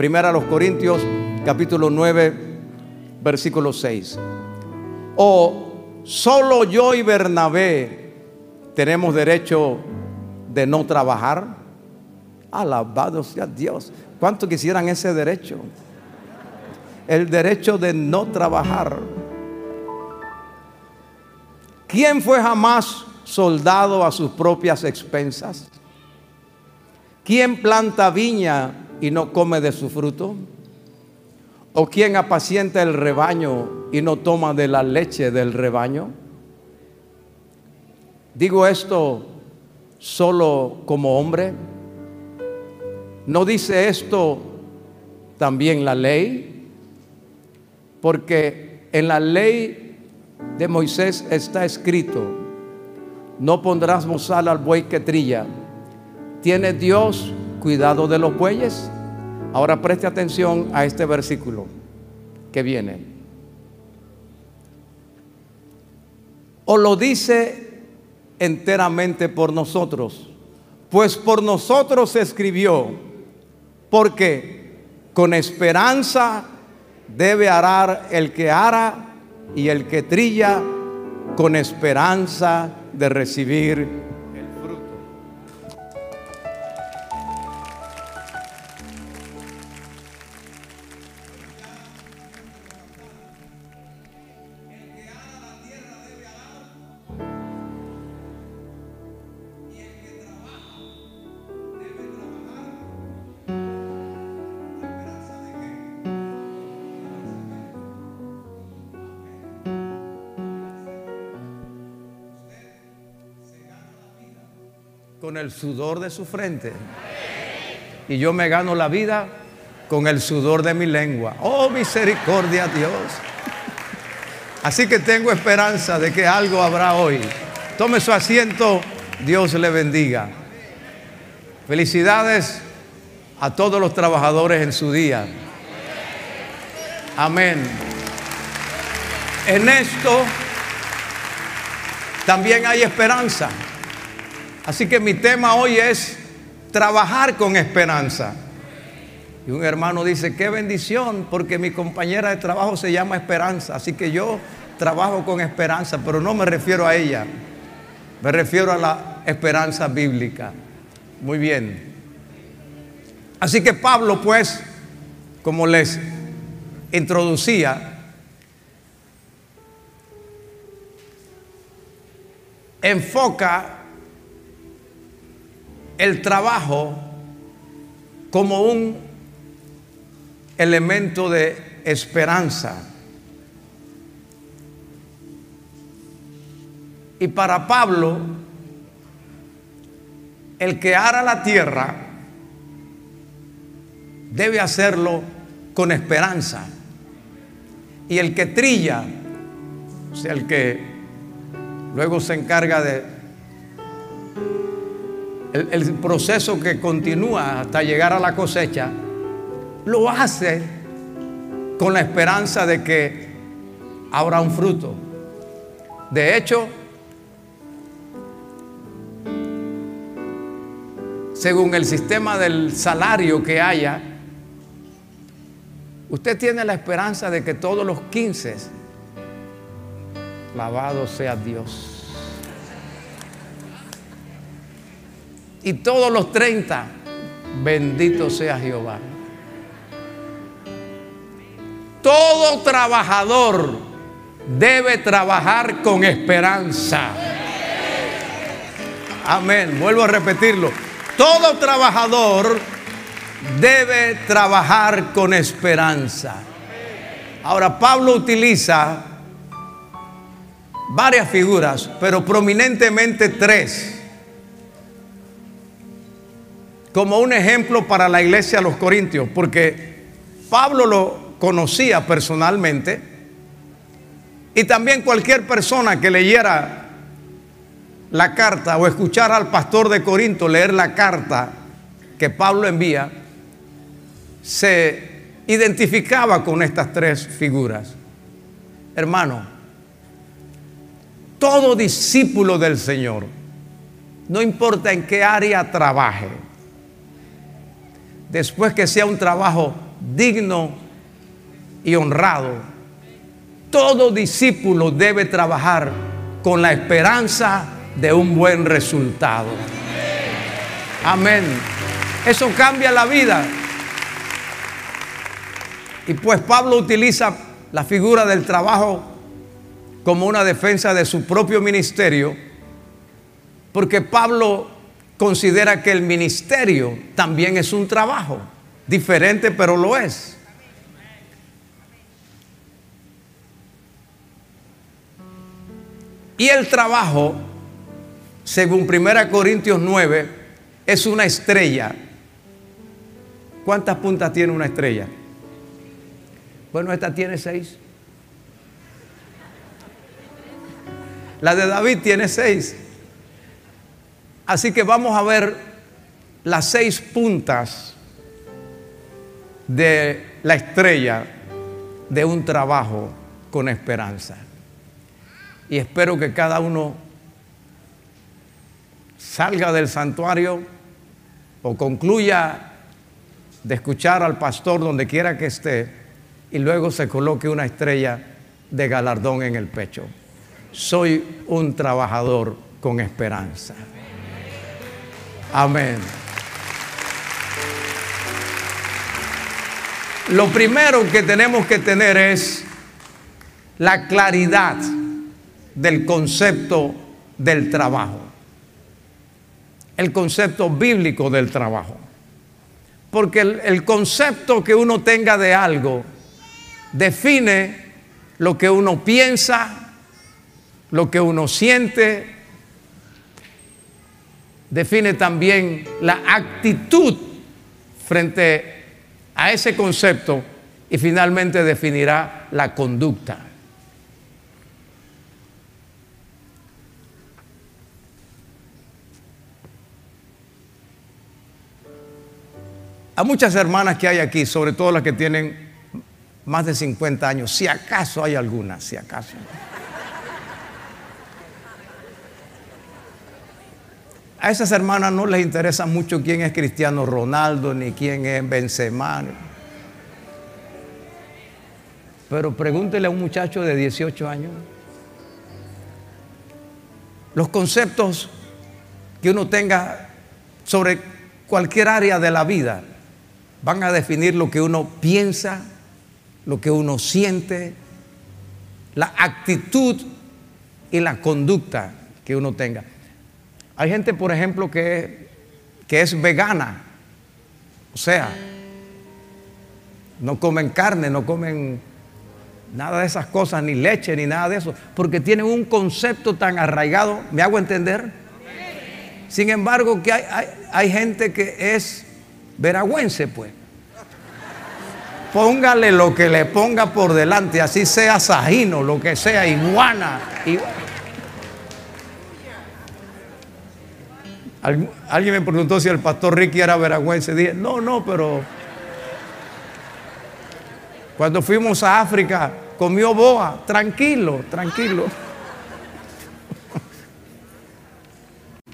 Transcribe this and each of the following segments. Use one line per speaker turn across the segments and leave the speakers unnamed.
Primera a los Corintios, capítulo 9, versículo 6. O solo yo y Bernabé tenemos derecho de no trabajar. Alabado sea Dios. ¿Cuánto quisieran ese derecho? El derecho de no trabajar. ¿Quién fue jamás soldado a sus propias expensas? ¿Quién planta viña y no come de su fruto? ¿O quién apacienta el rebaño y no toma de la leche del rebaño? Digo esto solo como hombre. ¿No dice esto también la ley? Porque en la ley de Moisés está escrito, no pondrás mozal al buey que trilla. ¿Tiene Dios cuidado de los bueyes? Ahora preste atención a este versículo que viene. O lo dice enteramente por nosotros, pues por nosotros se escribió, porque con esperanza debe arar el que ara y el que trilla con esperanza de recibir con el sudor de su frente. Y yo me gano la vida con el sudor de mi lengua. Oh, misericordia Dios. Así que tengo esperanza de que algo habrá hoy. Tome su asiento, Dios le bendiga. Felicidades a todos los trabajadores en su día. Amén. En esto también hay esperanza. Así que mi tema hoy es trabajar con esperanza. Y un hermano dice, qué bendición, porque mi compañera de trabajo se llama Esperanza. Así que yo trabajo con esperanza, pero no me refiero a ella. Me refiero a la esperanza bíblica. Muy bien. Así que Pablo, pues, como les introducía, enfoca el trabajo como un elemento de esperanza. Y para Pablo, el que ara la tierra debe hacerlo con esperanza. Y el que trilla, o sea, el que luego se encarga de el, proceso que continúa hasta llegar a la cosecha, lo hace con la esperanza de que habrá un fruto. De hecho, según el sistema del salario que haya, usted tiene la esperanza de que todos los 15, lavado sea Dios, Y todos los 30, bendito sea Jehová. Todo trabajador debe trabajar con esperanza. Amén. Vuelvo a repetirlo. Todo trabajador debe trabajar con esperanza. Ahora, Pablo utiliza varias figuras, pero prominentemente tres como un ejemplo para la iglesia de los Corintios, porque Pablo lo conocía personalmente y también cualquier persona que leyera la carta o escuchara al pastor de Corinto leer la carta que Pablo envía, se identificaba con estas tres figuras. Hermano, todo discípulo del Señor, no importa en qué área trabaje, después que sea un trabajo digno y honrado. Todo discípulo debe trabajar con la esperanza de un buen resultado. Amén. Eso cambia la vida. Y pues Pablo utiliza la figura del trabajo como una defensa de su propio ministerio, porque Pablo considera que el ministerio también es un trabajo, diferente pero lo es. Y el trabajo, según 1 Corintios 9, es una estrella. ¿Cuántas puntas tiene una estrella? Bueno, esta tiene seis. La de David tiene seis. Así que vamos a ver las seis puntas de la estrella de un trabajo con esperanza. Y espero que cada uno salga del santuario o concluya de escuchar al pastor donde quiera que esté y luego se coloque una estrella de galardón en el pecho. Soy un trabajador con esperanza. Amén. Lo primero que tenemos que tener es la claridad del concepto del trabajo. El concepto bíblico del trabajo. Porque el, el concepto que uno tenga de algo define lo que uno piensa, lo que uno siente, define también la actitud frente a ese concepto y finalmente definirá la conducta. A muchas hermanas que hay aquí, sobre todo las que tienen más de 50 años, si acaso hay alguna, si acaso. A esas hermanas no les interesa mucho quién es Cristiano Ronaldo ni quién es Benzema. Pero pregúntele a un muchacho de 18 años. Los conceptos que uno tenga sobre cualquier área de la vida van a definir lo que uno piensa, lo que uno siente, la actitud y la conducta que uno tenga. Hay gente, por ejemplo, que, que es vegana, o sea, no comen carne, no comen nada de esas cosas, ni leche, ni nada de eso, porque tienen un concepto tan arraigado, ¿me hago entender? Sin embargo, que hay, hay, hay gente que es veragüense, pues póngale lo que le ponga por delante, así sea sajino, lo que sea, iguana. Alguien me preguntó si el pastor Ricky era veragüense. Dije, no, no, pero cuando fuimos a África comió boa, tranquilo, tranquilo.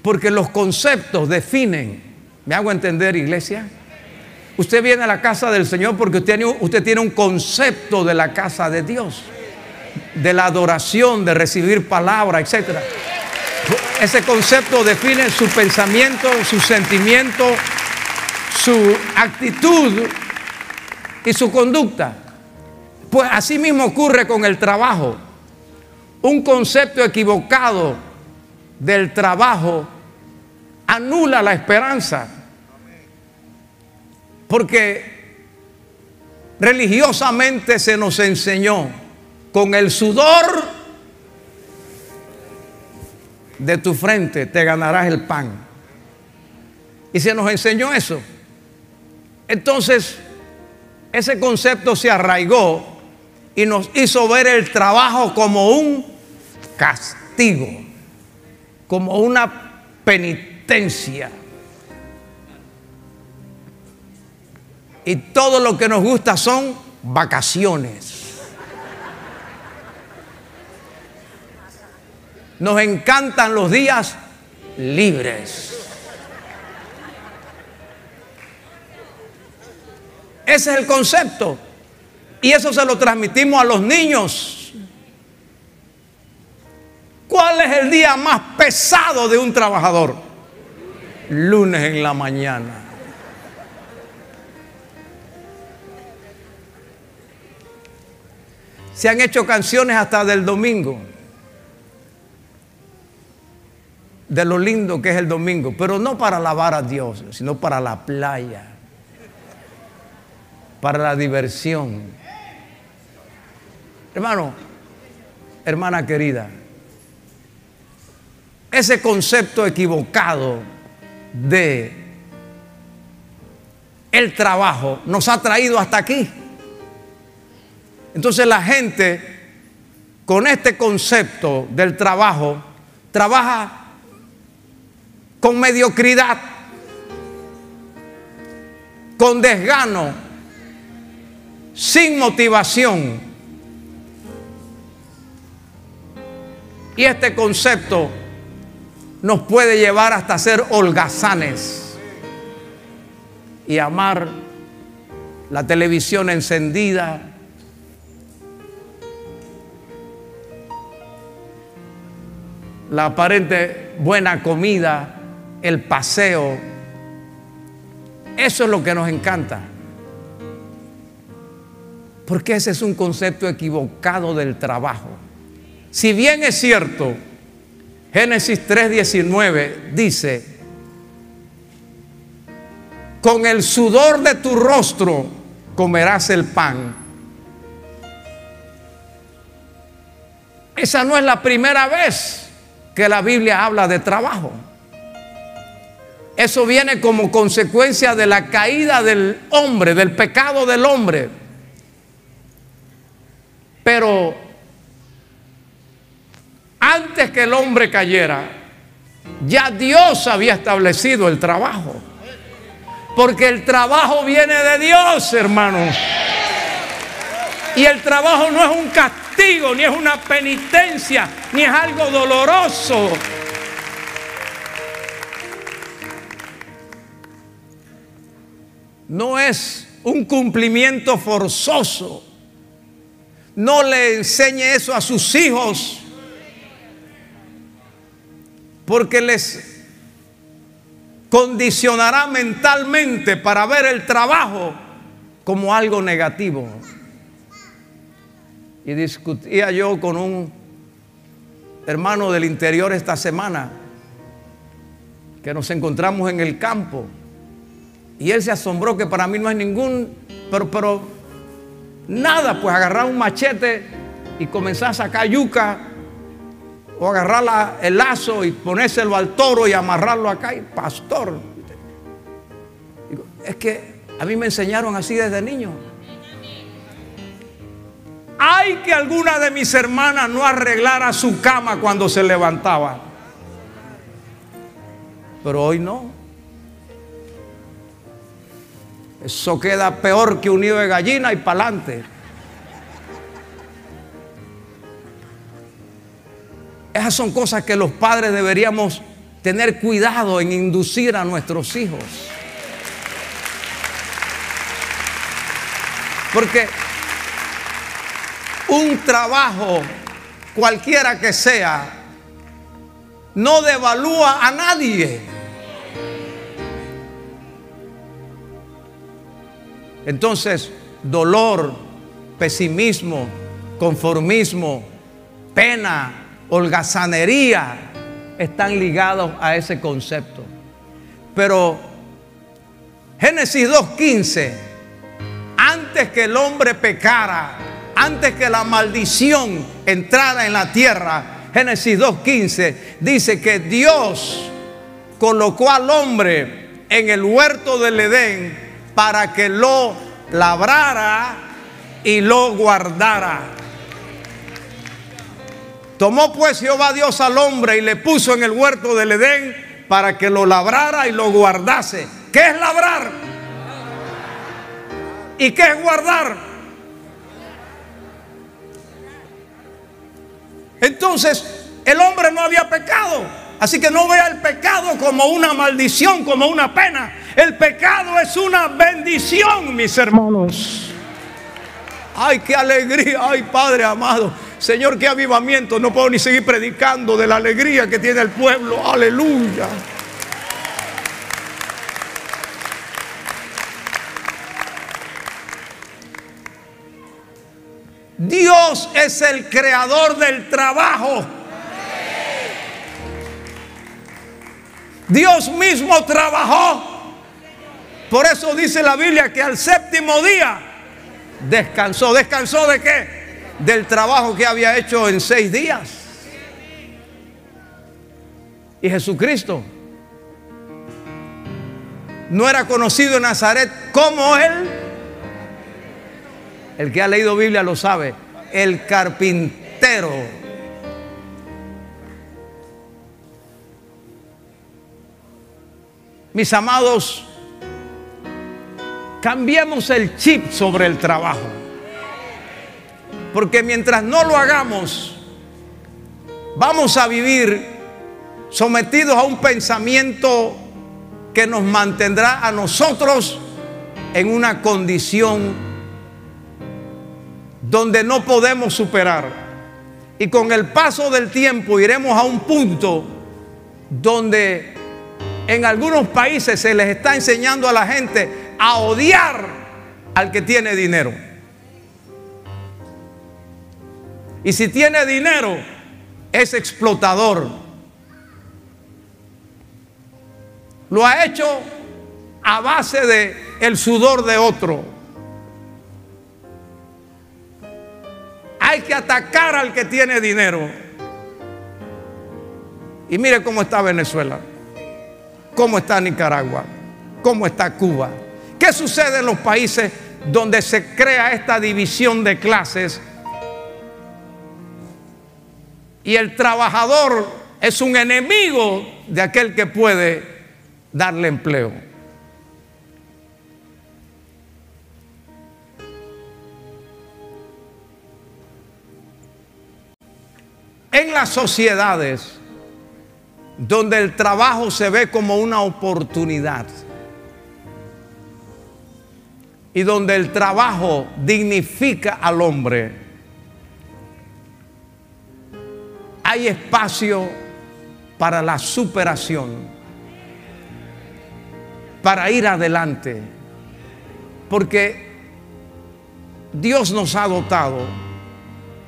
Porque los conceptos definen, ¿me hago entender, iglesia? Usted viene a la casa del Señor porque usted, usted tiene un concepto de la casa de Dios, de la adoración, de recibir palabra, etc. Ese concepto define su pensamiento, su sentimiento, su actitud y su conducta. Pues así mismo ocurre con el trabajo. Un concepto equivocado del trabajo anula la esperanza. Porque religiosamente se nos enseñó con el sudor de tu frente te ganarás el pan. Y se nos enseñó eso. Entonces, ese concepto se arraigó y nos hizo ver el trabajo como un castigo, como una penitencia. y todo lo que nos gusta son vacaciones. Nos encantan los días libres. Ese es el concepto. Y eso se lo transmitimos a los niños. ¿Cuál es el día más pesado de un trabajador? Lunes en la mañana. Se han hecho canciones hasta del domingo. De lo lindo que es el domingo. Pero no para alabar a Dios, sino para la playa. Para la diversión. Hermano, hermana querida, ese concepto equivocado de el trabajo nos ha traído hasta aquí. Entonces la gente con este concepto del trabajo trabaja con mediocridad, con desgano, sin motivación. Y este concepto nos puede llevar hasta ser holgazanes y amar la televisión encendida, la aparente buena comida, el paseo. Eso es lo que nos encanta. Porque ese es un concepto equivocado del trabajo. Si bien es cierto, Génesis 3:19 dice, con el sudor de tu rostro comerás el pan. Esa no es la primera vez que la Biblia habla de trabajo. Eso viene como consecuencia de la caída del hombre, del pecado del hombre. Pero antes que el hombre cayera, ya Dios había establecido el trabajo. Porque el trabajo viene de Dios, hermanos. Y el trabajo no es un castigo, ni es una penitencia, ni es algo doloroso. No es un cumplimiento forzoso. No le enseñe eso a sus hijos. Porque les condicionará mentalmente para ver el trabajo como algo negativo. Y discutía yo con un hermano del interior esta semana, que nos encontramos en el campo. Y él se asombró que para mí no hay ningún, pero, pero nada, pues agarrar un machete y comenzar a sacar yuca o agarrar el lazo y ponérselo al toro y amarrarlo acá. Y pastor, es que a mí me enseñaron así desde niño. Hay que alguna de mis hermanas no arreglara su cama cuando se levantaba. Pero hoy no. Eso queda peor que un nido de gallina y para adelante. Esas son cosas que los padres deberíamos tener cuidado en inducir a nuestros hijos. Porque un trabajo, cualquiera que sea, no devalúa a nadie. Entonces, dolor, pesimismo, conformismo, pena, holgazanería están ligados a ese concepto. Pero Génesis 2.15, antes que el hombre pecara, antes que la maldición entrara en la tierra, Génesis 2.15 dice que Dios colocó al hombre en el huerto del Edén para que lo labrara y lo guardara. Tomó pues Jehová Dios al hombre y le puso en el huerto del Edén para que lo labrara y lo guardase. ¿Qué es labrar? ¿Y qué es guardar? Entonces, el hombre no había pecado. Así que no vea el pecado como una maldición, como una pena. El pecado es una bendición, mis hermanos. Ay, qué alegría, ay Padre amado. Señor, qué avivamiento. No puedo ni seguir predicando de la alegría que tiene el pueblo. Aleluya. Dios es el creador del trabajo. Dios mismo trabajó. Por eso dice la Biblia que al séptimo día descansó. ¿Descansó de qué? Del trabajo que había hecho en seis días. Y Jesucristo no era conocido en Nazaret como él el que ha leído Biblia lo sabe. El carpintero. Mis amados, cambiemos el chip sobre el trabajo. Porque mientras no lo hagamos, vamos a vivir sometidos a un pensamiento que nos mantendrá a nosotros en una condición donde no podemos superar. Y con el paso del tiempo iremos a un punto donde en algunos países se les está enseñando a la gente a odiar al que tiene dinero. Y si tiene dinero, es explotador. Lo ha hecho a base de el sudor de otro. Hay que atacar al que tiene dinero. Y mire cómo está Venezuela, cómo está Nicaragua, cómo está Cuba. ¿Qué sucede en los países donde se crea esta división de clases? Y el trabajador es un enemigo de aquel que puede darle empleo. en las sociedades donde el trabajo se ve como una oportunidad. Y donde el trabajo dignifica al hombre, hay espacio para la superación, para ir adelante, porque Dios nos ha dotado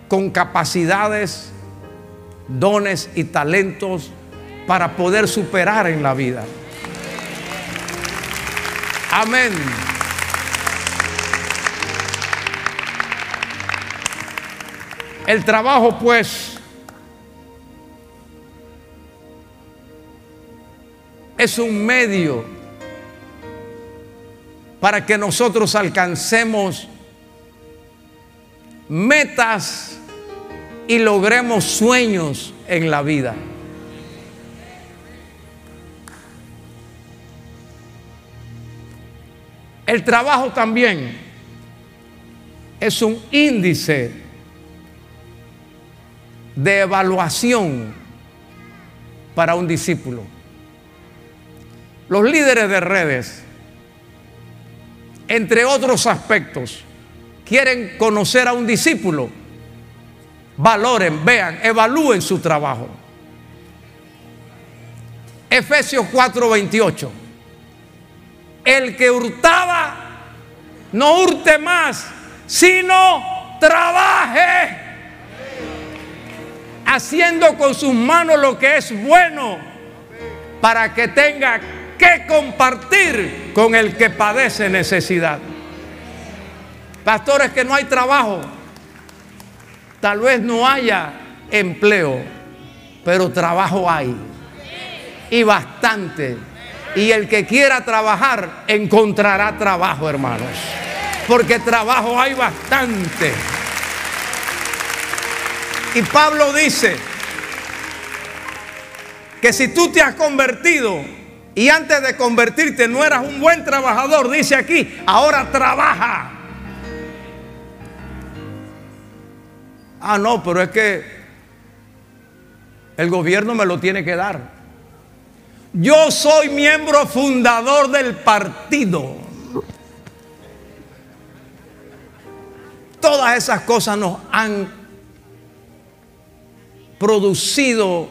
con capacidades dones y talentos para poder superar en la vida. Amén. El trabajo pues es un medio para que nosotros alcancemos metas y logremos sueños en la vida. El trabajo también es un índice de evaluación para un discípulo. Los líderes de redes, entre otros aspectos, quieren conocer a un discípulo valoren, vean, evalúen su trabajo. Efesios 4:28. El que hurtaba, no hurte más, sino trabaje, haciendo con sus manos lo que es bueno, para que tenga que compartir con el que padece necesidad. Pastores, que no hay trabajo. Tal vez no haya empleo, pero trabajo hay. Y bastante. Y el que quiera trabajar encontrará trabajo, hermanos. Porque trabajo hay bastante. Y Pablo dice que si tú te has convertido y antes de convertirte no eras un buen trabajador, dice aquí, ahora trabaja. Ah, no, pero es que el gobierno me lo tiene que dar. Yo soy miembro fundador del partido. Todas esas cosas nos han producido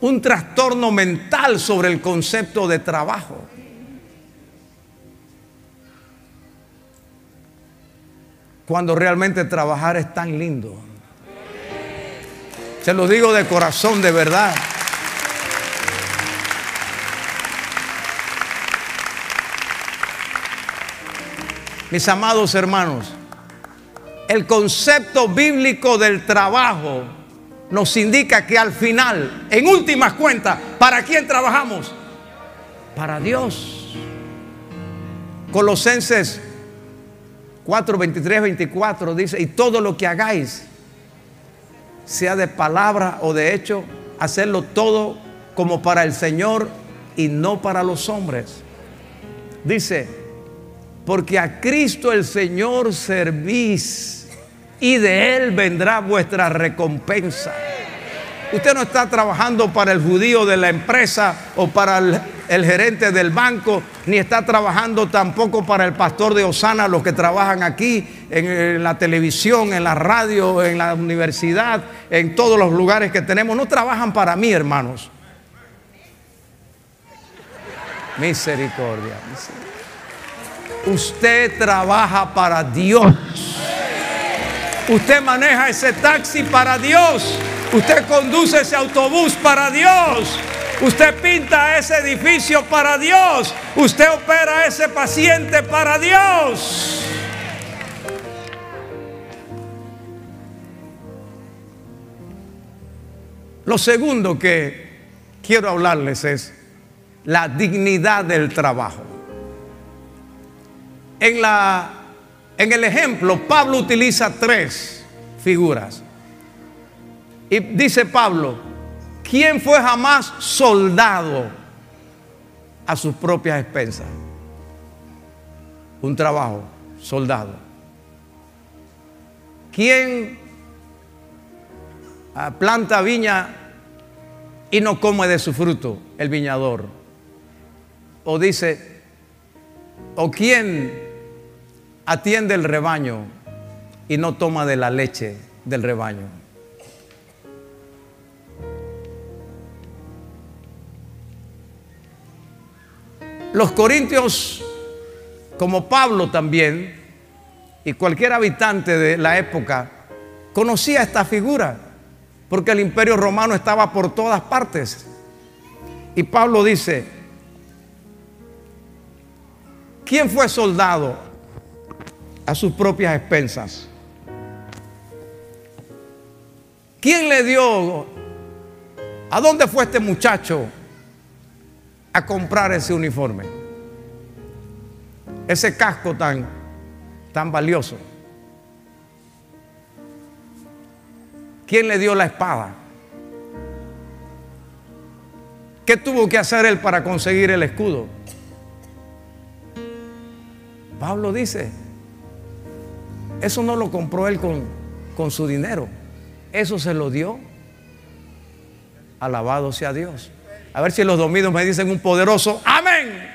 un trastorno mental sobre el concepto de trabajo. Cuando realmente trabajar es tan lindo. Se lo digo de corazón, de verdad. Mis amados hermanos, el concepto bíblico del trabajo nos indica que al final, en últimas cuentas, ¿para quién trabajamos? Para Dios. Colosenses 4, 23, 24 dice, y todo lo que hagáis, sea de palabra o de hecho, hacerlo todo como para el Señor y no para los hombres. Dice, porque a Cristo el Señor servís y de Él vendrá vuestra recompensa. Usted no está trabajando para el judío de la empresa o para el, gerente del banco, ni está trabajando tampoco para el pastor de Osana, los que trabajan aquí en, en la televisión, en la radio, en la universidad, en todos los lugares que tenemos. No trabajan para mí, hermanos. Misericordia. misericordia. Usted trabaja para Dios. Usted maneja ese taxi para Dios. Usted conduce ese autobús para Dios. Usted pinta ese edificio para Dios. Usted opera ese paciente para Dios. Lo segundo que quiero hablarles es la dignidad del trabajo. En, la, en el ejemplo, Pablo utiliza tres figuras. Y dice Pablo, ¿quién fue jamás soldado a sus propias expensas? Un trabajo, soldado. ¿Quién planta viña y no come de su fruto? El viñador. O dice, ¿o quién atiende el rebaño y no toma de la leche del rebaño? Los corintios, como Pablo también, y cualquier habitante de la época, conocía esta figura, porque el imperio romano estaba por todas partes. Y Pablo dice, ¿quién fue soldado a sus propias expensas? ¿Quién le dio? ¿A dónde fue este muchacho a comprar ese uniforme? Ese casco tan, tan valioso. ¿Quién le dio la espada? ¿Qué tuvo que hacer él para conseguir el escudo? Pablo dice, eso no lo compró él con, con su dinero, eso se lo dio. Alabado sea Dios. A ver si los domingos me dicen un poderoso amén.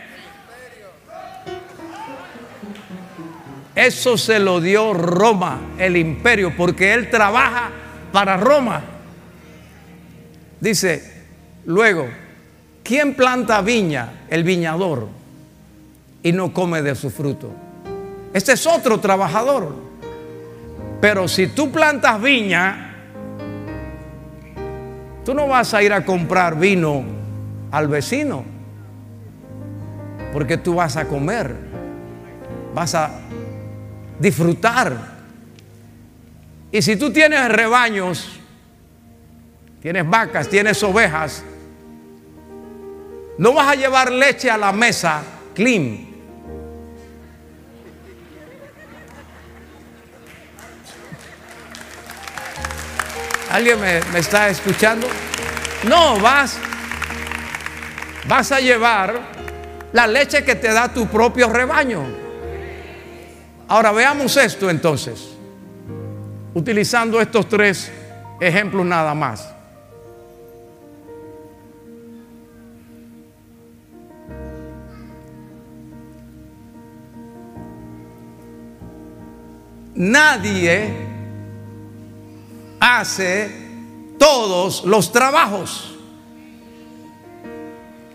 Eso se lo dio Roma, el imperio, porque él trabaja para Roma. Dice, luego, ¿quién planta viña? El viñador, y no come de su fruto. Este es otro trabajador. Pero si tú plantas viña, tú no vas a ir a comprar vino al vecino, porque tú vas a comer, vas a disfrutar. Y si tú tienes rebaños, tienes vacas, tienes ovejas, no vas a llevar leche a la mesa clean. ¿Alguien me, está escuchando? No, vas, vas a llevar la leche que te da tu propio rebaño. Ahora veamos esto entonces, utilizando estos tres ejemplos nada más. Nadie hace todos los trabajos.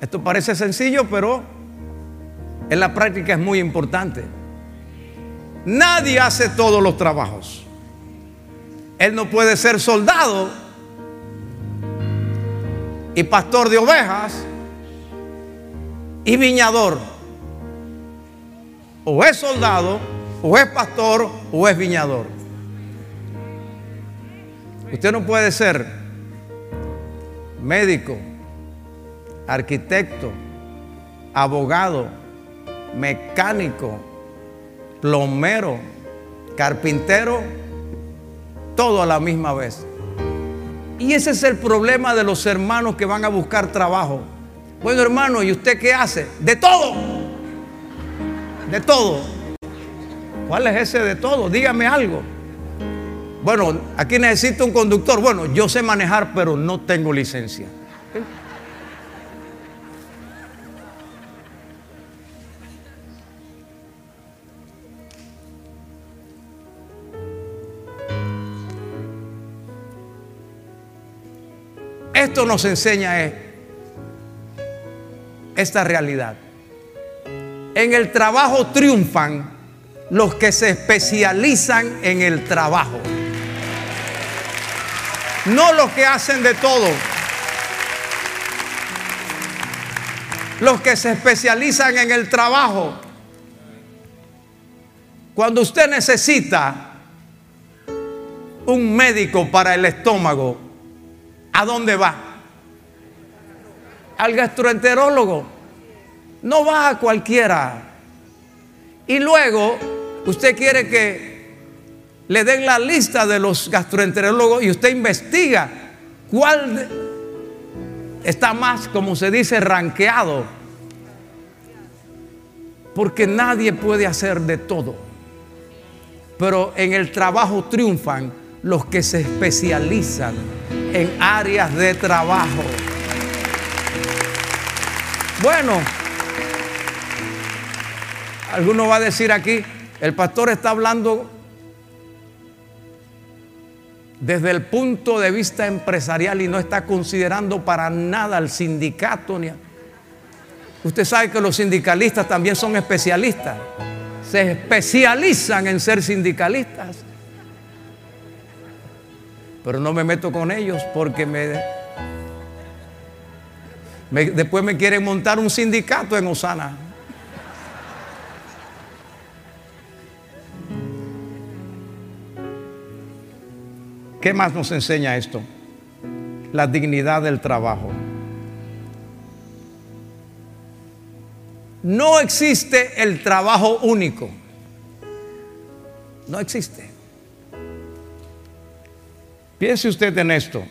Esto parece sencillo, pero en la práctica es muy importante. Nadie hace todos los trabajos. Él no puede ser soldado y pastor de ovejas y viñador. O es soldado, o es pastor, o es viñador. Usted no puede ser médico, arquitecto, abogado, mecánico, plomero, carpintero, todo a la misma vez. Y ese es el problema de los hermanos que van a buscar trabajo. Bueno, hermano, ¿y usted qué hace? De todo. De todo. ¿Cuál es ese de todo? Dígame algo. Bueno, aquí necesito un conductor. Bueno, yo sé manejar, pero no tengo licencia. Esto nos enseña esta realidad. En el trabajo triunfan los que se especializan en el trabajo. No los que hacen de todo. Los que se especializan en el trabajo. Cuando usted necesita un médico para el estómago, ¿a dónde va? Al gastroenterólogo. No va a cualquiera. Y luego usted quiere que le den la lista de los gastroenterólogos y usted investiga cuál está más, como se dice, ranqueado. Porque nadie puede hacer de todo. Pero en el trabajo triunfan los que se especializan en áreas de trabajo. Bueno, alguno va a decir aquí, el pastor está hablando desde el punto de vista empresarial y no está considerando para nada al sindicato. Ni Usted sabe que los sindicalistas también son especialistas. Se especializan en ser sindicalistas. Pero no me meto con ellos porque me, después me quieren montar un sindicato en Osana. ¿Qué más nos enseña esto? La dignidad del trabajo. No existe el trabajo único. No existe. Piense usted en esto.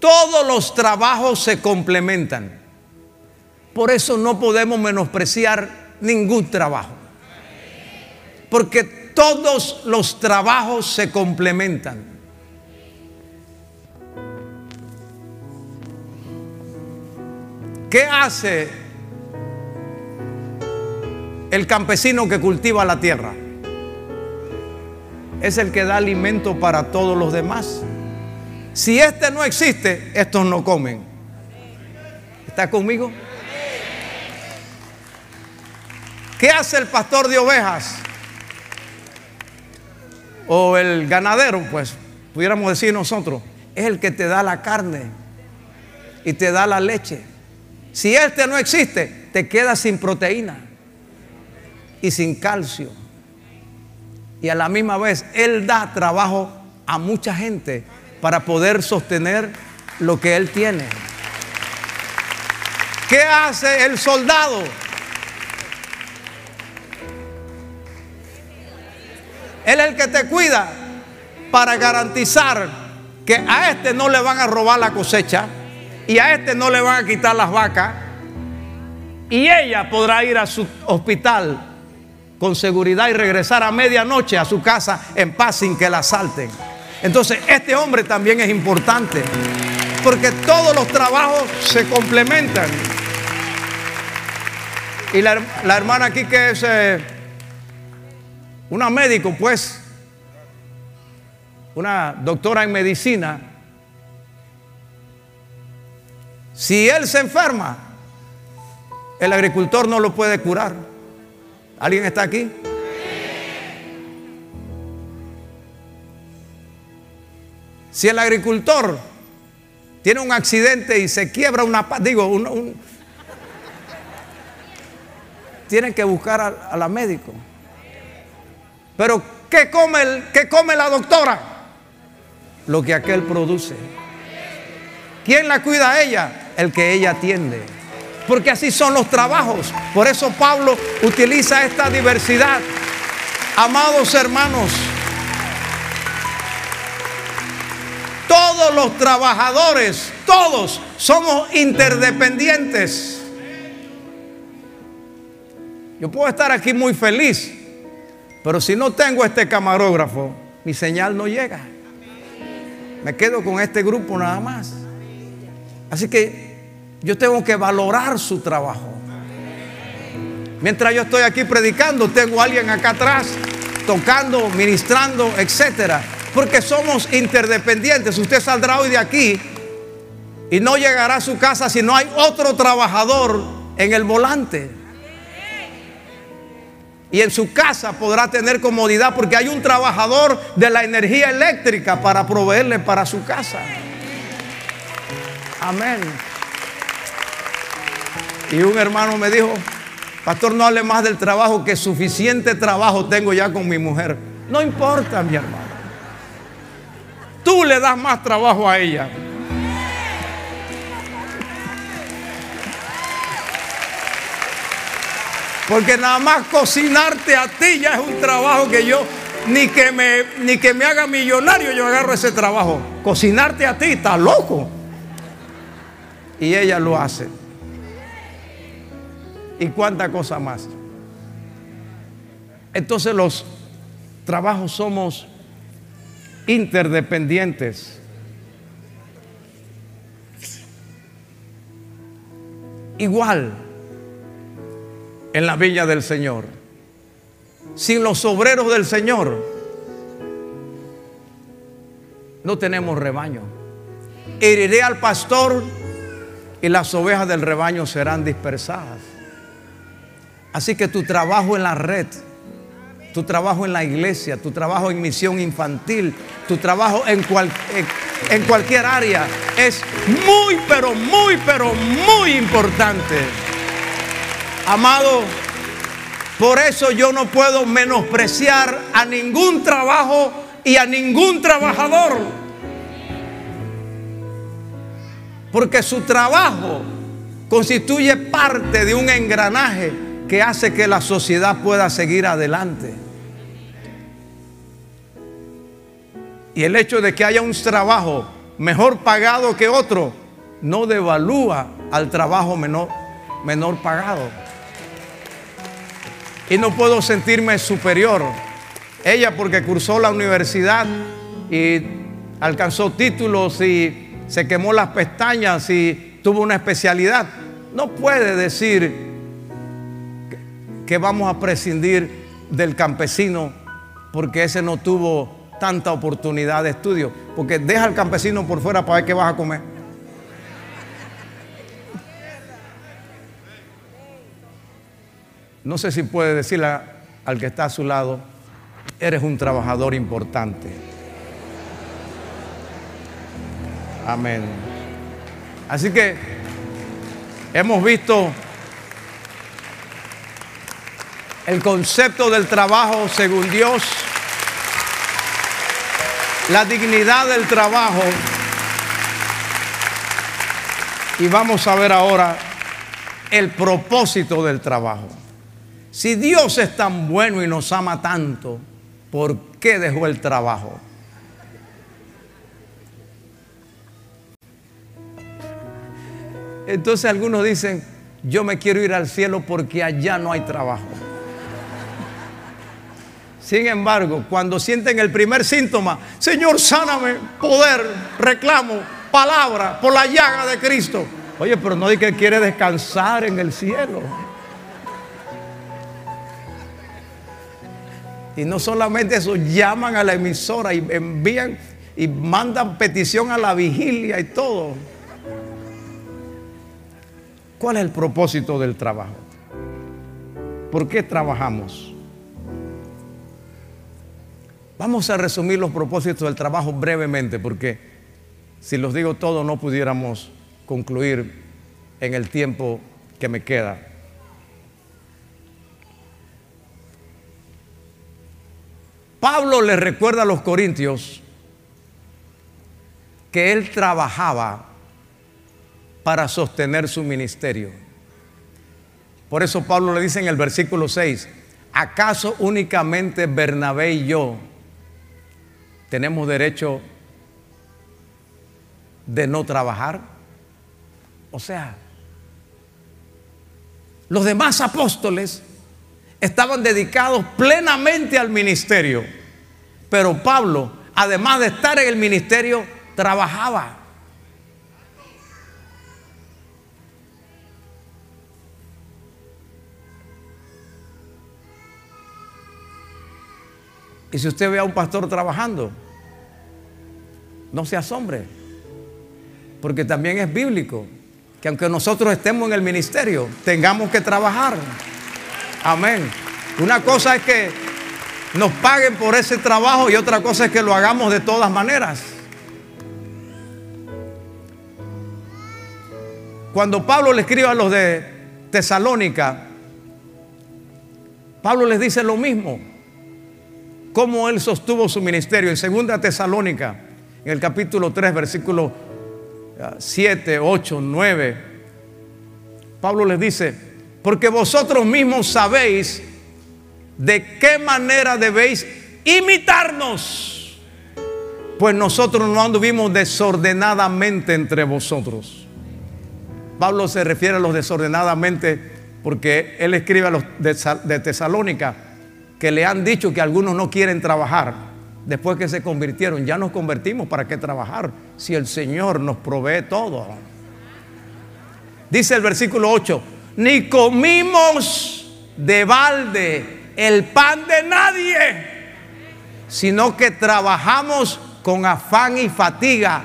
Todos los trabajos se complementan. Por eso no podemos menospreciar ningún trabajo porque todos los trabajos se complementan. ¿Qué hace el campesino que cultiva la tierra? Es el que da alimento para todos los demás. Si este no existe, estos no comen. ¿Está conmigo? ¿Qué hace el pastor de ovejas? O el ganadero, pues pudiéramos decir nosotros, es el que te da la carne y te da la leche. Si este no existe, te quedas sin proteína y sin calcio. Y a la misma vez, Él da trabajo a mucha gente para poder sostener lo que Él tiene. ¿Qué hace el soldado? Él es el que te cuida para garantizar que a este no le van a robar la cosecha y a este no le van a quitar las vacas y ella podrá ir a su hospital con seguridad y regresar a medianoche a su casa en paz sin que la asalten. Entonces, este hombre también es importante porque todos los trabajos se complementan. Y la, hermana aquí que es eh, una médico, pues, una doctora en medicina, si él se enferma, el agricultor no lo puede curar. ¿Alguien está aquí? Si el agricultor tiene un accidente y se quiebra una digo, un, un, tienen que buscar a la médico. Pero ¿qué come, el, ¿qué come la doctora? Lo que aquel produce. ¿Quién la cuida a ella? El que ella atiende. Porque así son los trabajos. Por eso Pablo utiliza esta diversidad. Amados hermanos, todos los trabajadores, todos somos interdependientes. Yo puedo estar aquí muy feliz, pero si no tengo este camarógrafo, mi señal no llega. Me quedo con este grupo nada más. Así que yo tengo que valorar su trabajo. Mientras yo estoy aquí predicando, tengo a alguien acá atrás tocando, ministrando, etcétera. Porque somos interdependientes. Usted saldrá hoy de aquí y no llegará a su casa si no hay otro trabajador en el volante. Y en su casa podrá tener comodidad porque hay un trabajador de la energía eléctrica para proveerle para su casa. Amén. Y un hermano me dijo, pastor, no hable más del trabajo, que suficiente trabajo tengo ya con mi mujer. No importa, mi hermano. Tú le das más trabajo a ella. Porque nada más cocinarte a ti ya es un trabajo que yo, ni que me, ni que me haga millonario, yo agarro ese trabajo. Cocinarte a ti, está loco. Y ella lo hace. Y cuánta cosa más. Entonces los trabajos somos interdependientes. Igual en la villa del Señor. Sin los obreros del Señor no tenemos rebaño. Heriré al pastor y las ovejas del rebaño serán dispersadas. Así que tu trabajo en la red, tu trabajo en la iglesia, tu trabajo en misión infantil, tu trabajo en, cual, en, en cualquier área es muy, pero muy, pero muy importante. Amado, por eso yo no puedo menospreciar a ningún trabajo y a ningún trabajador. Porque su trabajo constituye parte de un engranaje que hace que la sociedad pueda seguir adelante. Y el hecho de que haya un trabajo mejor pagado que otro no devalúa al trabajo menor, menor pagado. Y no puedo sentirme superior. Ella porque cursó la universidad y alcanzó títulos y se quemó las pestañas y tuvo una especialidad. No puede decir que vamos a prescindir del campesino porque ese no tuvo tanta oportunidad de estudio. Porque deja al campesino por fuera para ver qué vas a comer. No sé si puede decirle al que está a su lado, eres un trabajador importante. Amén. Así que hemos visto el concepto del trabajo según Dios, la dignidad del trabajo. Y vamos a ver ahora el propósito del trabajo. Si Dios es tan bueno y nos ama tanto, ¿por qué dejó el trabajo? Entonces algunos dicen, yo me quiero ir al cielo porque allá no hay trabajo. Sin embargo, cuando sienten el primer síntoma, Señor, sáname, poder, reclamo, palabra, por la llaga de Cristo. Oye, pero no hay que quiere descansar en el cielo. Y no solamente eso, llaman a la emisora y envían y mandan petición a la vigilia y todo. ¿Cuál es el propósito del trabajo? ¿Por qué trabajamos? Vamos a resumir los propósitos del trabajo brevemente, porque si los digo todos no pudiéramos concluir en el tiempo que me queda. Pablo le recuerda a los corintios que él trabajaba para sostener su ministerio. Por eso Pablo le dice en el versículo 6, ¿acaso únicamente Bernabé y yo tenemos derecho de no trabajar? O sea, los demás apóstoles estaban dedicados plenamente al ministerio, pero Pablo, además de estar en el ministerio, trabajaba. Y si usted ve a un pastor trabajando, no se asombre, porque también es bíblico que aunque nosotros estemos en el ministerio, tengamos que trabajar. Amén. Una cosa es que nos paguen por ese trabajo y otra cosa es que lo hagamos de todas maneras. Cuando Pablo le escribe a los de Tesalónica, Pablo les dice lo mismo cómo él sostuvo su ministerio. En segunda Tesalónica, en el capítulo 3, versículo 7, 8, 9, Pablo les dice, porque vosotros mismos sabéis de qué manera debéis imitarnos, pues nosotros no anduvimos desordenadamente entre vosotros. Pablo se refiere a los desordenadamente porque él escribe a los de Tesalónica, que le han dicho que algunos no quieren trabajar después que se convirtieron. Ya nos convertimos, ¿para qué trabajar? Si el Señor nos provee todo. Dice el versículo 8, ni comimos de balde el pan de nadie, sino que trabajamos con afán y fatiga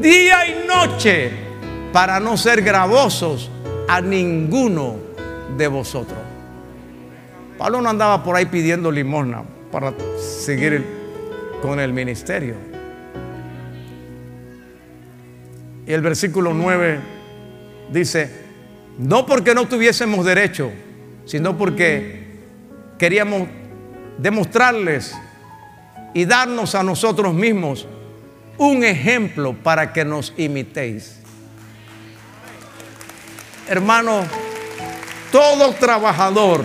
día y noche para no ser gravosos a ninguno de vosotros. Pablo no andaba por ahí pidiendo limosna para seguir con el ministerio. Y el versículo 9 dice, no porque no tuviésemos derecho, sino porque queríamos demostrarles y darnos a nosotros mismos un ejemplo para que nos imitéis. Hermano, todo trabajador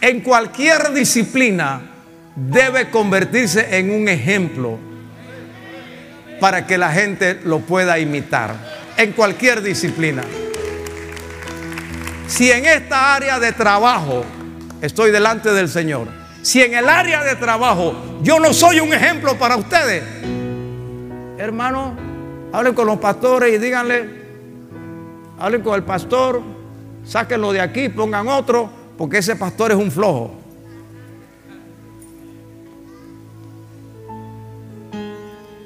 en cualquier disciplina debe convertirse en un ejemplo para que la gente lo pueda imitar. En cualquier disciplina. Si en esta área de trabajo estoy delante del Señor, si en el área de trabajo yo no soy un ejemplo para ustedes, hermano, hablen con los pastores y díganle, hablen con el pastor, sáquenlo de aquí, pongan otro porque ese pastor es un flojo.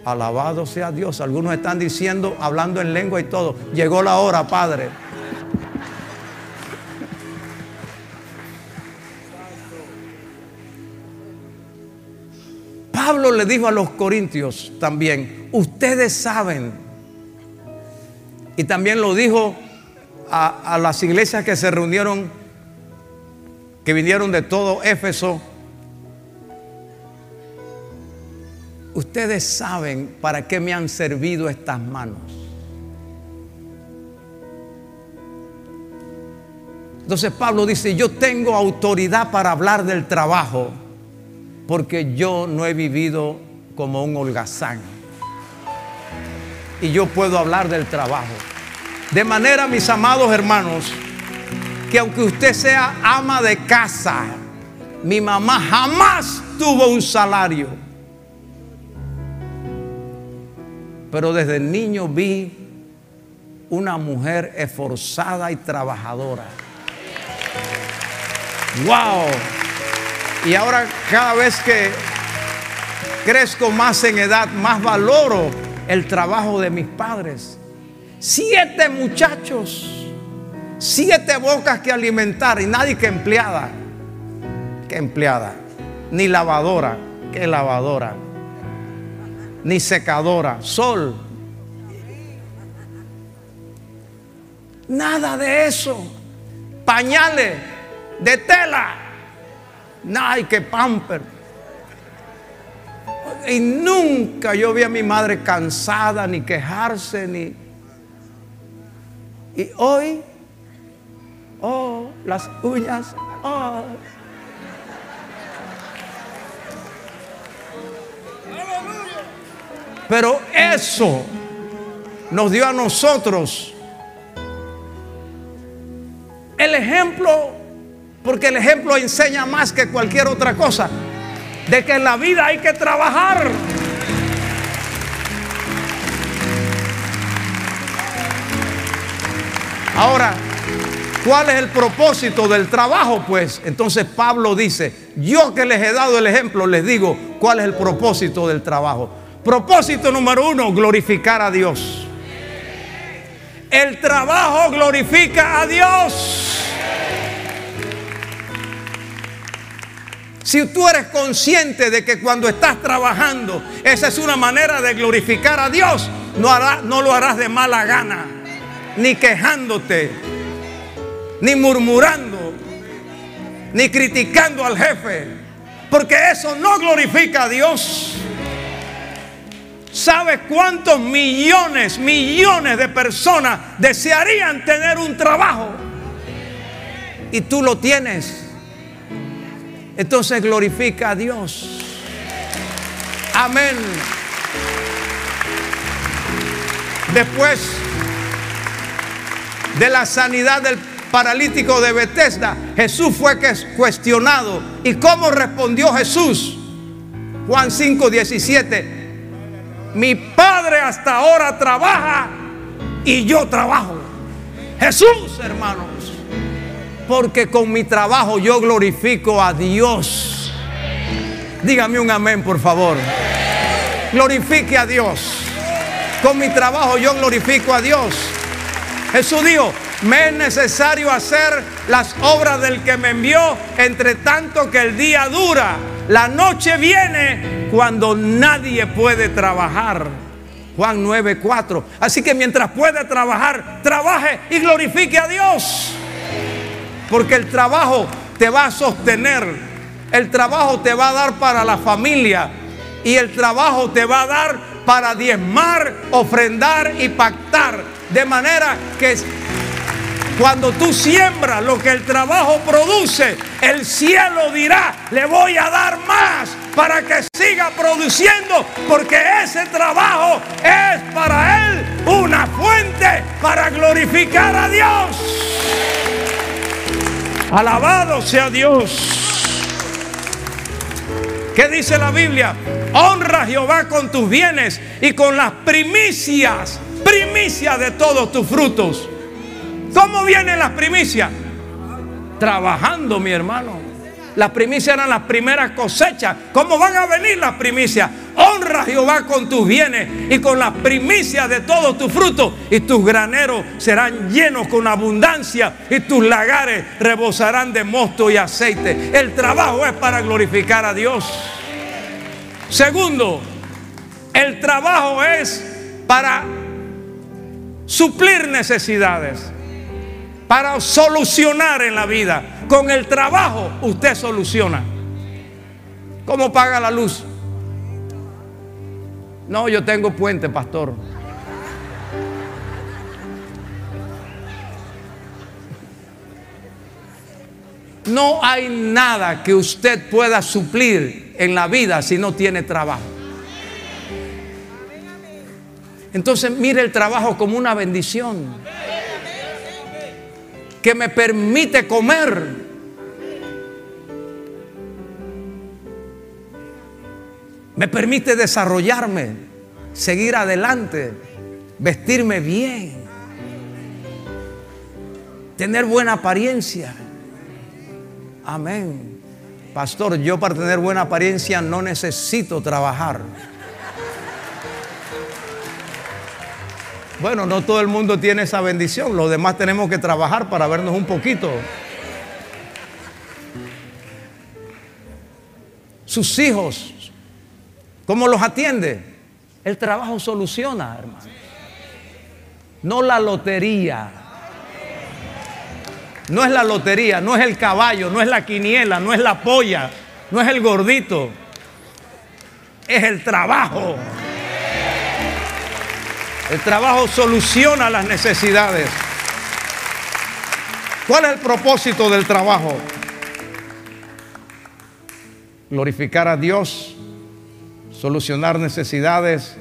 Alabado sea Dios. Algunos están diciendo, hablando en lengua y todo. Llegó la hora, Padre. Pablo le dijo a los corintios también, ustedes saben, y también lo dijo a, las iglesias que se reunieron que vinieron de todo Éfeso, ustedes saben para qué me han servido estas manos. Entonces Pablo dice, yo tengo autoridad para hablar del trabajo, porque yo no he vivido como un holgazán. Y yo puedo hablar del trabajo. De manera, mis amados hermanos, que aunque usted sea ama de casa, mi mamá jamás tuvo un salario. Pero desde niño vi una mujer esforzada y trabajadora. ¡Wow! Y ahora cada vez que crezco más en edad, más valoro el trabajo de mis padres. Siete muchachos, siete bocas que alimentar y nadie que empleada. ¿Qué empleada? Ni lavadora, ¿qué lavadora? Ni secadora, sol. Nada de eso. Pañales de tela. Nike, pamper. Y nunca yo vi a mi madre cansada, ni quejarse, ni... Y hoy, oh, las uñas, oh. Pero eso nos dio a nosotros el ejemplo, porque el ejemplo enseña más que cualquier otra cosa de que en la vida hay que trabajar. Ahora, ¿cuál es el propósito del trabajo? Pues entonces Pablo dice, yo que les he dado el ejemplo, les digo cuál es el propósito del trabajo. Propósito número uno, glorificar a Dios. El trabajo glorifica a Dios. Si tú eres consciente de que cuando estás trabajando, esa es una manera de glorificar a Dios, no, lo harás de mala gana, ni quejándote, ni murmurando, ni criticando al jefe, porque eso no glorifica a Dios. ¿Sabes cuántos millones, millones de personas desearían tener un trabajo? Y tú lo tienes entonces glorifica a Dios. Amén. Después de la sanidad del paralítico de Bethesda, Jesús fue cuestionado. ¿Y cómo respondió Jesús? Juan 5, 17. Mi Padre hasta ahora trabaja y yo trabajo. Jesús, hermano porque con mi trabajo yo glorifico a Dios. Dígame un amén, por favor. Glorifique a Dios. Con mi trabajo yo glorifico a Dios. Jesús dijo, me es necesario hacer las obras del que me envió, entre tanto que el día dura. La noche viene cuando nadie puede trabajar. Juan 9:4. Así que mientras puede trabajar, trabaje y glorifique a Dios. Porque el trabajo te va a sostener. El trabajo te va a dar para la familia. Y el trabajo te va a dar para diezmar, ofrendar y pactar. De manera que cuando tú siembras lo que el trabajo produce, el cielo dirá, le voy a dar más para que siga produciendo, porque ese trabajo es para él una fuente para glorificar a Dios. Alabado sea Dios. ¿Qué dice la Biblia? Honra a Jehová con tus bienes y con las primicias, primicias de todos tus frutos. ¿Cómo vienen las primicias? Trabajando, mi hermano. Las primicias eran las primeras cosechas. ¿Cómo van a venir las primicias? A Jehová con tus bienes y con las primicias de todos tus frutos. Y tus graneros serán llenos con abundancia y tus lagares rebosarán de mosto y aceite. El trabajo es para glorificar a Dios. Segundo, el trabajo es para suplir necesidades, para solucionar en la vida. Con el trabajo usted soluciona. ¿Cómo paga la luz? No, yo tengo puente, pastor. No hay nada que usted pueda suplir en la vida si no tiene trabajo. Entonces mire el trabajo como una bendición que me permite comer. Me permite desarrollarme, seguir adelante, vestirme bien, tener buena apariencia. Amén. Pastor, yo para tener buena apariencia no necesito trabajar. Bueno, no todo el mundo tiene esa bendición. Los demás tenemos que trabajar para vernos un poquito. Sus hijos, ¿cómo los atiende? El trabajo soluciona, hermano. No la lotería. No es la lotería, no es el caballo, no es la quiniela, no es la polla, no es el gordito. Es el trabajo. El trabajo soluciona las necesidades. ¿Cuál es el propósito del trabajo? Glorificar a Dios, solucionar necesidades,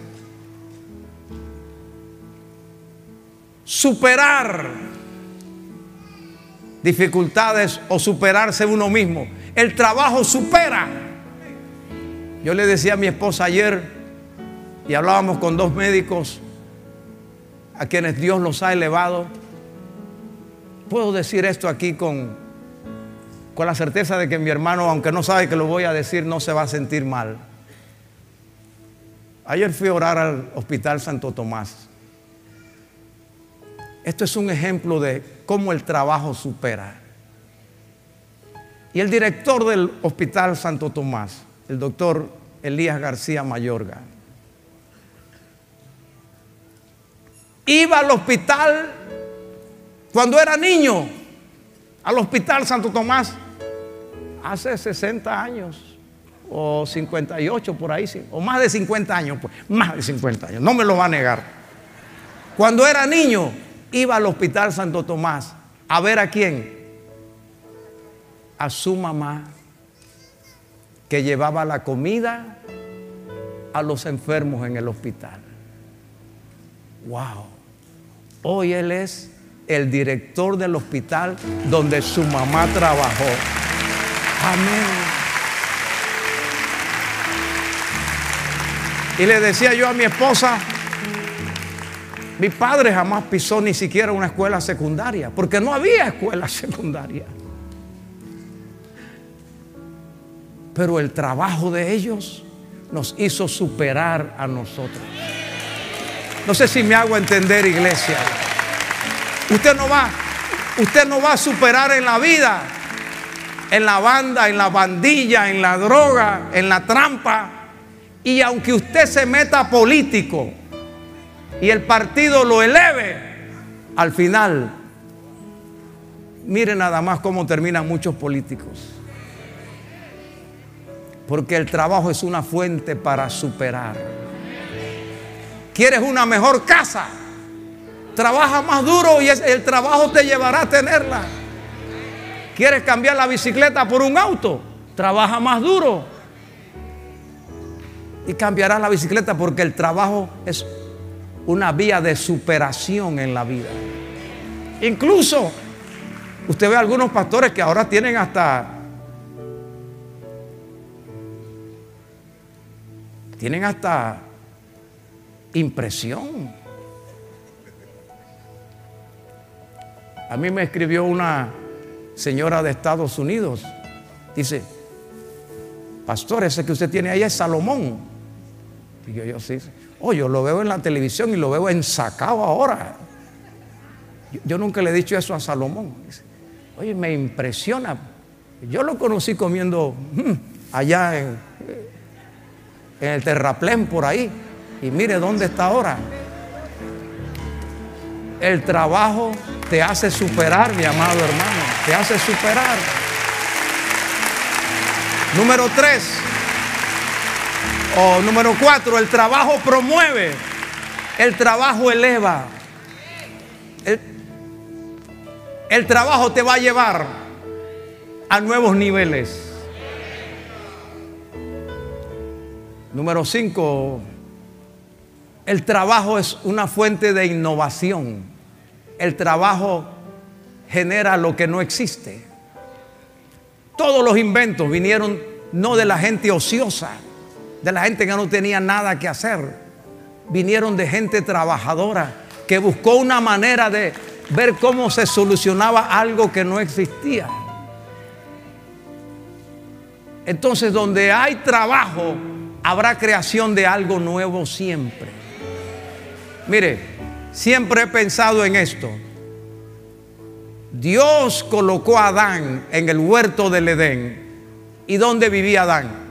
superar dificultades o superarse uno mismo. El trabajo supera. Yo le decía a mi esposa ayer y hablábamos con dos médicos a quienes Dios los ha elevado. Puedo decir esto aquí con, con la certeza de que mi hermano, aunque no sabe que lo voy a decir, no se va a sentir mal. Ayer fui a orar al Hospital Santo Tomás. Esto es un ejemplo de cómo el trabajo supera. Y el director del Hospital Santo Tomás, el doctor Elías García Mayorga, iba al hospital cuando era niño, al Hospital Santo Tomás, hace 60 años o 58 por ahí, o más de 50 años, pues, más de 50 años, no me lo va a negar. Cuando era niño, iba al Hospital Santo Tomás a ver a quién, a su mamá, que llevaba la comida a los enfermos en el hospital. Wow. Hoy él es el director del hospital donde su mamá trabajó. Amén. Y le decía yo a mi esposa, mi padre jamás pisó ni siquiera una escuela secundaria, porque no había escuela secundaria. Pero el trabajo de ellos nos hizo superar a nosotros. No sé si me hago entender, iglesia. Usted no va, usted no va a superar en la vida, en la banda, en la bandilla, en la droga, en la trampa. Y aunque usted se meta político y el partido lo eleve, al final, mire nada más cómo terminan muchos políticos. Porque el trabajo es una fuente para superar. ¿Quieres una mejor casa? Trabaja más duro y el trabajo te llevará a tenerla. ¿Quieres cambiar la bicicleta por un auto? Trabaja más duro. Y cambiarás la bicicleta porque el trabajo es una vía de superación en la vida. Incluso, usted ve algunos pastores que ahora tienen hasta... Tienen hasta impresión. A mí me escribió una señora de Estados Unidos. Dice, pastor, ese que usted tiene ahí es Salomón. Y yo, yo sí. Oh, yo lo veo en la televisión y lo veo ensacado ahora. Yo, nunca le he dicho eso a Salomón. Oye, me impresiona. Yo lo conocí comiendo mm, allá en, en el terraplén por ahí. Y mire dónde está ahora. El trabajo te hace superar, mi amado hermano. Te hace superar. Número tres. O número cuatro, el trabajo promueve. El trabajo eleva. El, el trabajo te va a llevar a nuevos niveles. Número cinco, el trabajo es una fuente de innovación. El trabajo genera lo que no existe. Todos los inventos vinieron no de la gente ociosa, de la gente que no tenía nada que hacer. Vinieron de gente trabajadora que buscó una manera de ver cómo se solucionaba algo que no existía. Entonces donde hay trabajo, habrá creación de algo nuevo siempre. Mire, siempre he pensado en esto. Dios colocó a Adán en el huerto del Edén. ¿Y dónde vivía Adán?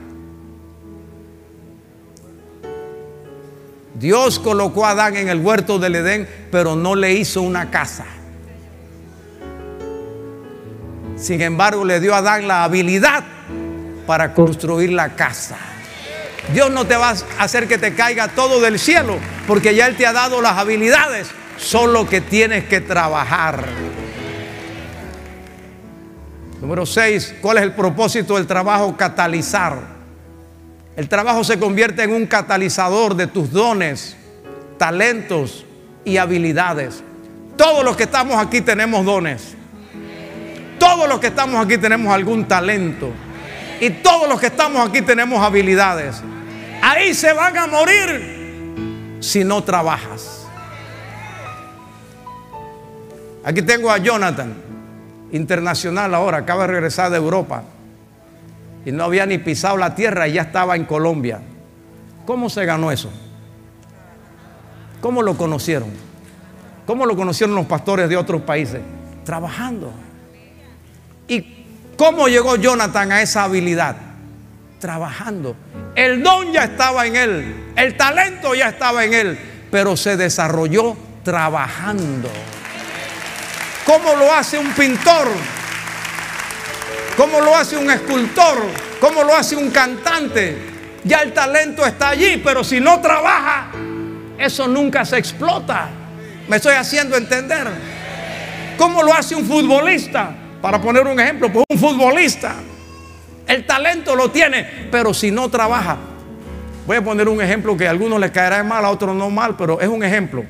Dios colocó a Adán en el huerto del Edén, pero no le hizo una casa. Sin embargo, le dio a Adán la habilidad para construir la casa. Dios no te va a hacer que te caiga todo del cielo, porque ya Él te ha dado las habilidades, solo que tienes que trabajar. Número 6, ¿cuál es el propósito del trabajo? Catalizar. El trabajo se convierte en un catalizador de tus dones, talentos y habilidades. Todos los que estamos aquí tenemos dones. Todos los que estamos aquí tenemos algún talento. Y todos los que estamos aquí tenemos habilidades. Ahí se van a morir si no trabajas. Aquí tengo a Jonathan, internacional ahora, acaba de regresar de Europa. Y no había ni pisado la tierra y ya estaba en Colombia. ¿Cómo se ganó eso? ¿Cómo lo conocieron? ¿Cómo lo conocieron los pastores de otros países? Trabajando. ¿Y cómo llegó Jonathan a esa habilidad? Trabajando. El don ya estaba en él, el talento ya estaba en él, pero se desarrolló trabajando. ¿Cómo lo hace un pintor? ¿Cómo lo hace un escultor? ¿Cómo lo hace un cantante? Ya el talento está allí, pero si no trabaja, eso nunca se explota. Me estoy haciendo entender. ¿Cómo lo hace un futbolista? Para poner un ejemplo, pues un futbolista. El talento lo tiene, pero si no trabaja. Voy a poner un ejemplo que a algunos les caerá mal, a otros no mal, pero es un ejemplo.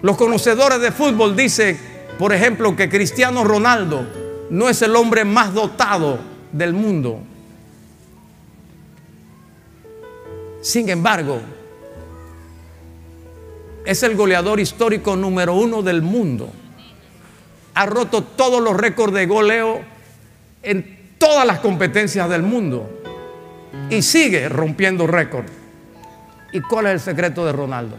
Los conocedores de fútbol dicen, por ejemplo, que Cristiano Ronaldo no es el hombre más dotado del mundo. Sin embargo, es el goleador histórico número uno del mundo ha roto todos los récords de goleo en todas las competencias del mundo y sigue rompiendo récords. ¿Y cuál es el secreto de Ronaldo?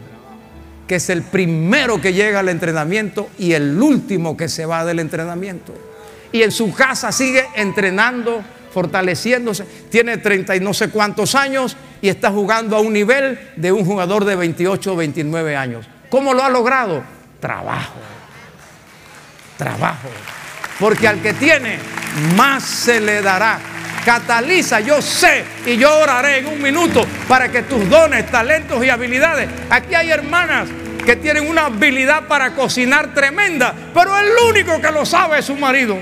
Que es el primero que llega al entrenamiento y el último que se va del entrenamiento. Y en su casa sigue entrenando, fortaleciéndose. Tiene 30 y no sé cuántos años y está jugando a un nivel de un jugador de 28 o 29 años. ¿Cómo lo ha logrado? Trabajo trabajo. Porque al que tiene, más se le dará. Cataliza, yo sé y yo oraré en un minuto para que tus dones, talentos y habilidades. Aquí hay hermanas que tienen una habilidad para cocinar tremenda, pero el único que lo sabe es su marido.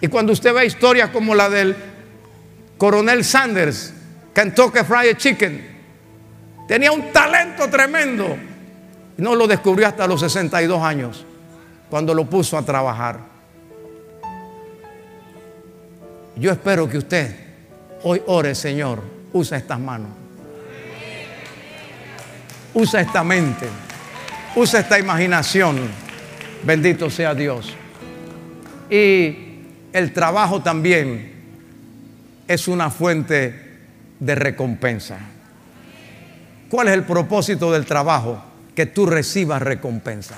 Y cuando usted ve historias como la del coronel Sanders, Kentucky Fried Chicken, Tenía un talento tremendo. No lo descubrió hasta los 62 años, cuando lo puso a trabajar. Yo espero que usted hoy ore, Señor, usa estas manos. Usa esta mente. Usa esta imaginación. Bendito sea Dios. Y el trabajo también es una fuente de recompensa. ¿Cuál es el propósito del trabajo? Que tú recibas recompensa.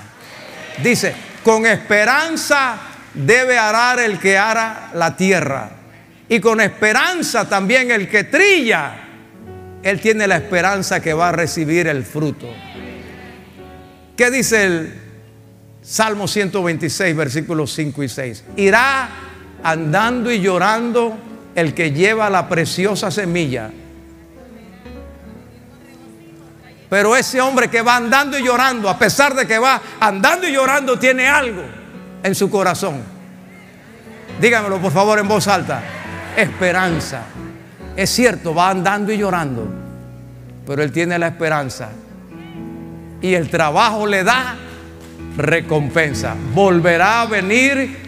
Dice, con esperanza debe arar el que ara la tierra. Y con esperanza también el que trilla, él tiene la esperanza que va a recibir el fruto. ¿Qué dice el Salmo 126, versículos 5 y 6? Irá andando y llorando el que lleva la preciosa semilla Pero ese hombre que va andando y llorando, a pesar de que va andando y llorando, tiene algo en su corazón. Dígamelo por favor en voz alta. Esperanza. Es cierto, va andando y llorando, pero él tiene la esperanza. Y el trabajo le da recompensa. Volverá a venir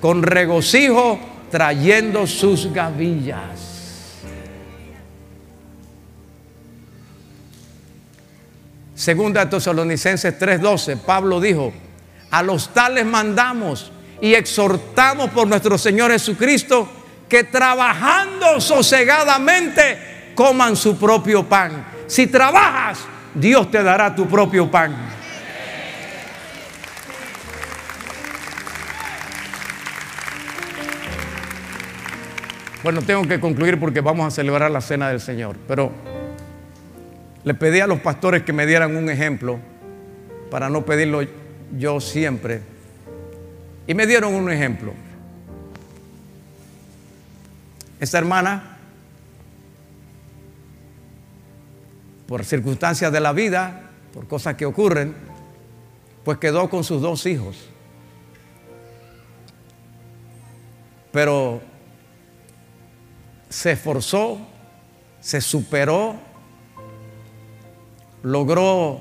con regocijo trayendo sus gavillas. Segunda Tesalonicenses 3:12, Pablo dijo, A los tales mandamos y exhortamos por nuestro Señor Jesucristo que trabajando sosegadamente coman su propio pan. Si trabajas, Dios te dará tu propio pan. Bueno, tengo que concluir porque vamos a celebrar la cena del Señor, pero le pedí a los pastores que me dieran un ejemplo para no pedirlo yo siempre. Y me dieron un ejemplo. Esta hermana, por circunstancias de la vida, por cosas que ocurren, pues quedó con sus dos hijos. Pero se esforzó, se superó, logró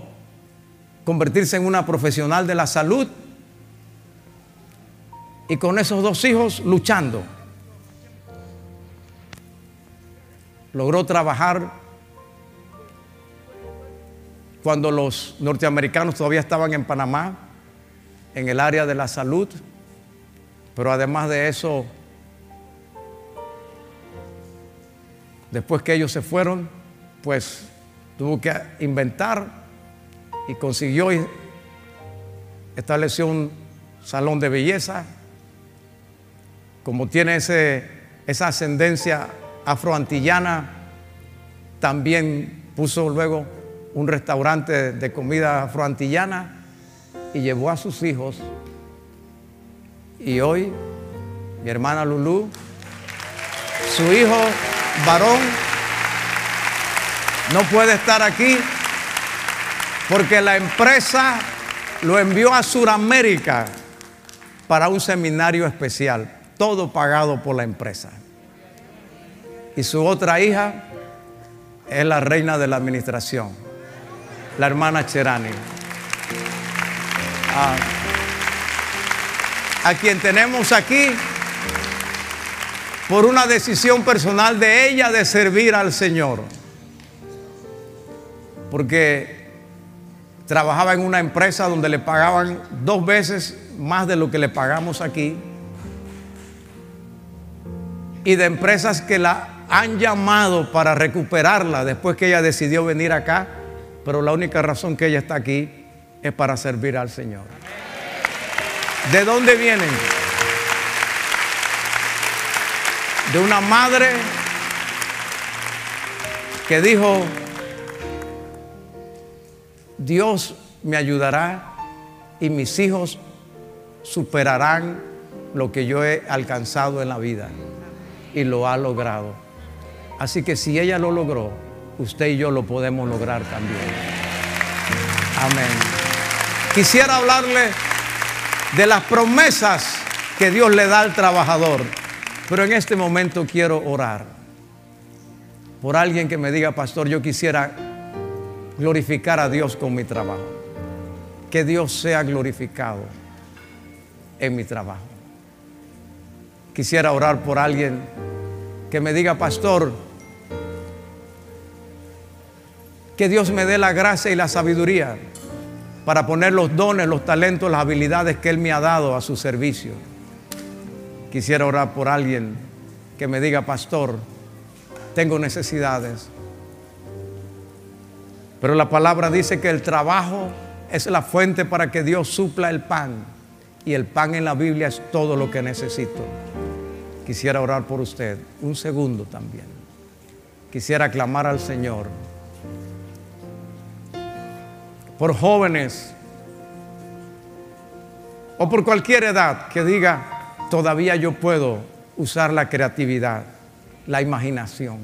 convertirse en una profesional de la salud y con esos dos hijos luchando. Logró trabajar cuando los norteamericanos todavía estaban en Panamá, en el área de la salud, pero además de eso Después que ellos se fueron, pues tuvo que inventar y consiguió estableció un salón de belleza. Como tiene ese, esa ascendencia afroantillana, también puso luego un restaurante de comida afroantillana y llevó a sus hijos. Y hoy mi hermana Lulú, su hijo varón no puede estar aquí porque la empresa lo envió a Sudamérica para un seminario especial, todo pagado por la empresa. Y su otra hija es la reina de la administración, la hermana Cherani. Ah, a quien tenemos aquí por una decisión personal de ella de servir al Señor. Porque trabajaba en una empresa donde le pagaban dos veces más de lo que le pagamos aquí. Y de empresas que la han llamado para recuperarla después que ella decidió venir acá. Pero la única razón que ella está aquí es para servir al Señor. ¿De dónde vienen? De una madre que dijo, Dios me ayudará y mis hijos superarán lo que yo he alcanzado en la vida. Y lo ha logrado. Así que si ella lo logró, usted y yo lo podemos lograr también. Amén. Quisiera hablarle de las promesas que Dios le da al trabajador. Pero en este momento quiero orar por alguien que me diga, pastor, yo quisiera glorificar a Dios con mi trabajo. Que Dios sea glorificado en mi trabajo. Quisiera orar por alguien que me diga, pastor, que Dios me dé la gracia y la sabiduría para poner los dones, los talentos, las habilidades que Él me ha dado a su servicio. Quisiera orar por alguien que me diga, pastor, tengo necesidades. Pero la palabra dice que el trabajo es la fuente para que Dios supla el pan. Y el pan en la Biblia es todo lo que necesito. Quisiera orar por usted. Un segundo también. Quisiera clamar al Señor. Por jóvenes o por cualquier edad que diga, todavía yo puedo usar la creatividad, la imaginación.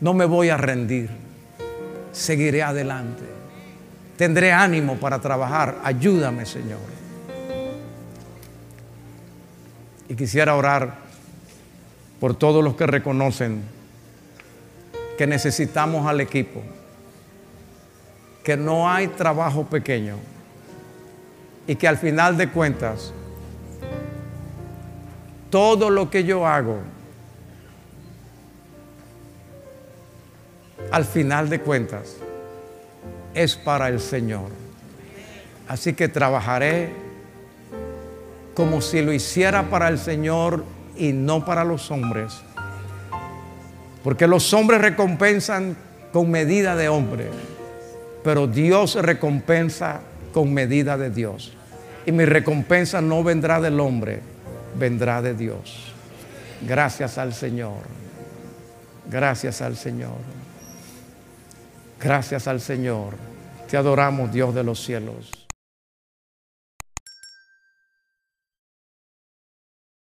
No me voy a rendir. Seguiré adelante. Tendré ánimo para trabajar. Ayúdame, Señor. Y quisiera orar por todos los que reconocen que necesitamos al equipo, que no hay trabajo pequeño y que al final de cuentas todo lo que yo hago, al final de cuentas, es para el Señor. Así que trabajaré como si lo hiciera para el Señor y no para los hombres. Porque los hombres recompensan con medida de hombre, pero Dios recompensa con medida de Dios. Y mi recompensa no vendrá del hombre, vendrá de Dios. Gracias al Señor. Gracias al Señor. Gracias al Señor. Te adoramos, Dios de los cielos.